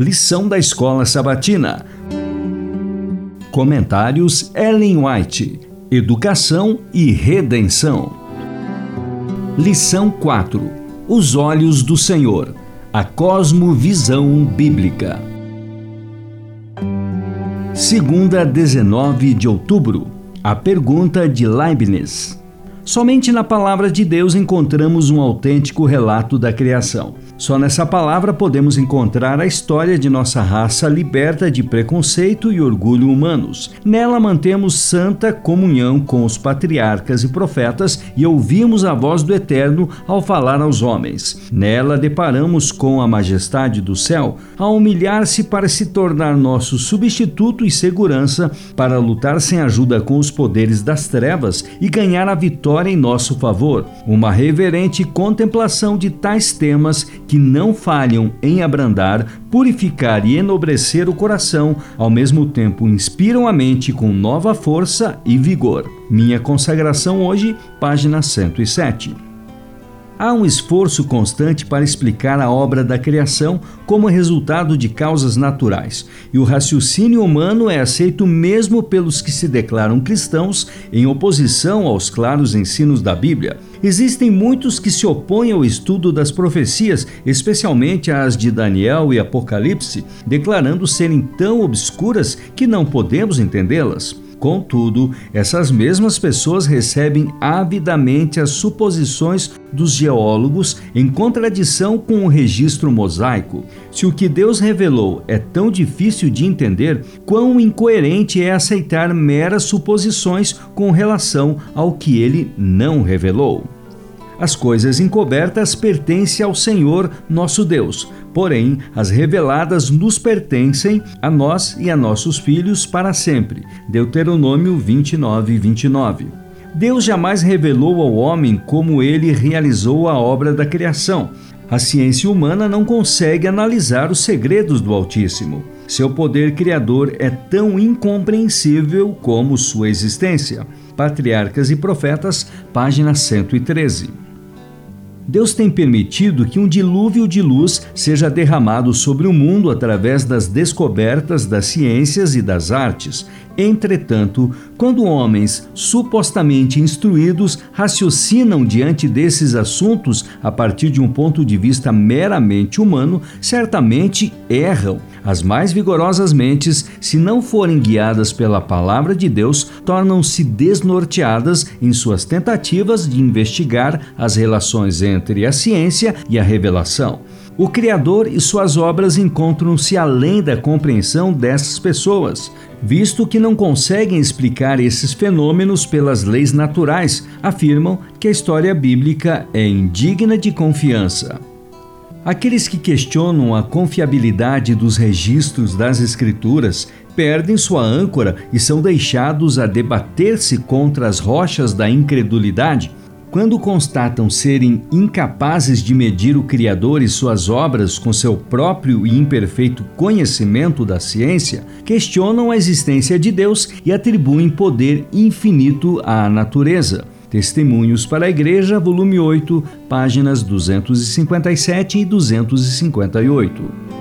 Lição da Escola Sabatina. Comentários Ellen White. Educação e Redenção. Lição 4. Os olhos do Senhor. A cosmovisão bíblica. Segunda, 19 de outubro. A pergunta de Leibniz. Somente na palavra de Deus encontramos um autêntico relato da criação. Só nessa palavra podemos encontrar a história de nossa raça liberta de preconceito e orgulho humanos. Nela mantemos santa comunhão com os patriarcas e profetas e ouvimos a voz do Eterno ao falar aos homens. Nela deparamos com a majestade do céu a humilhar-se para se tornar nosso substituto e segurança para lutar sem ajuda com os poderes das trevas e ganhar a vitória em nosso favor. Uma reverente contemplação de tais temas que não falham em abrandar, purificar e enobrecer o coração, ao mesmo tempo inspiram a mente com nova força e vigor. Minha consagração hoje, página 107. Há um esforço constante para explicar a obra da criação como resultado de causas naturais, e o raciocínio humano é aceito mesmo pelos que se declaram cristãos em oposição aos claros ensinos da Bíblia. Existem muitos que se opõem ao estudo das profecias, especialmente as de Daniel e Apocalipse, declarando serem tão obscuras que não podemos entendê-las. Contudo, essas mesmas pessoas recebem avidamente as suposições dos geólogos em contradição com o registro mosaico. Se o que Deus revelou é tão difícil de entender, quão incoerente é aceitar meras suposições com relação ao que ele não revelou. As coisas encobertas pertencem ao Senhor, nosso Deus, porém as reveladas nos pertencem a nós e a nossos filhos para sempre. Deuteronômio 29, 29. Deus jamais revelou ao homem como ele realizou a obra da criação. A ciência humana não consegue analisar os segredos do Altíssimo. Seu poder criador é tão incompreensível como sua existência. Patriarcas e Profetas, página 113. Deus tem permitido que um dilúvio de luz seja derramado sobre o mundo através das descobertas das ciências e das artes. Entretanto, quando homens supostamente instruídos raciocinam diante desses assuntos a partir de um ponto de vista meramente humano, certamente erram. As mais vigorosas mentes, se não forem guiadas pela palavra de Deus, tornam-se desnorteadas em suas tentativas de investigar as relações entre a ciência e a revelação. O Criador e suas obras encontram-se além da compreensão dessas pessoas, visto que não conseguem explicar esses fenômenos pelas leis naturais, afirmam que a história bíblica é indigna de confiança. Aqueles que questionam a confiabilidade dos registros das Escrituras perdem sua âncora e são deixados a debater-se contra as rochas da incredulidade quando constatam serem incapazes de medir o Criador e suas obras com seu próprio e imperfeito conhecimento da ciência, questionam a existência de Deus e atribuem poder infinito à natureza. Testemunhos para a Igreja, volume 8, páginas 257 e 258.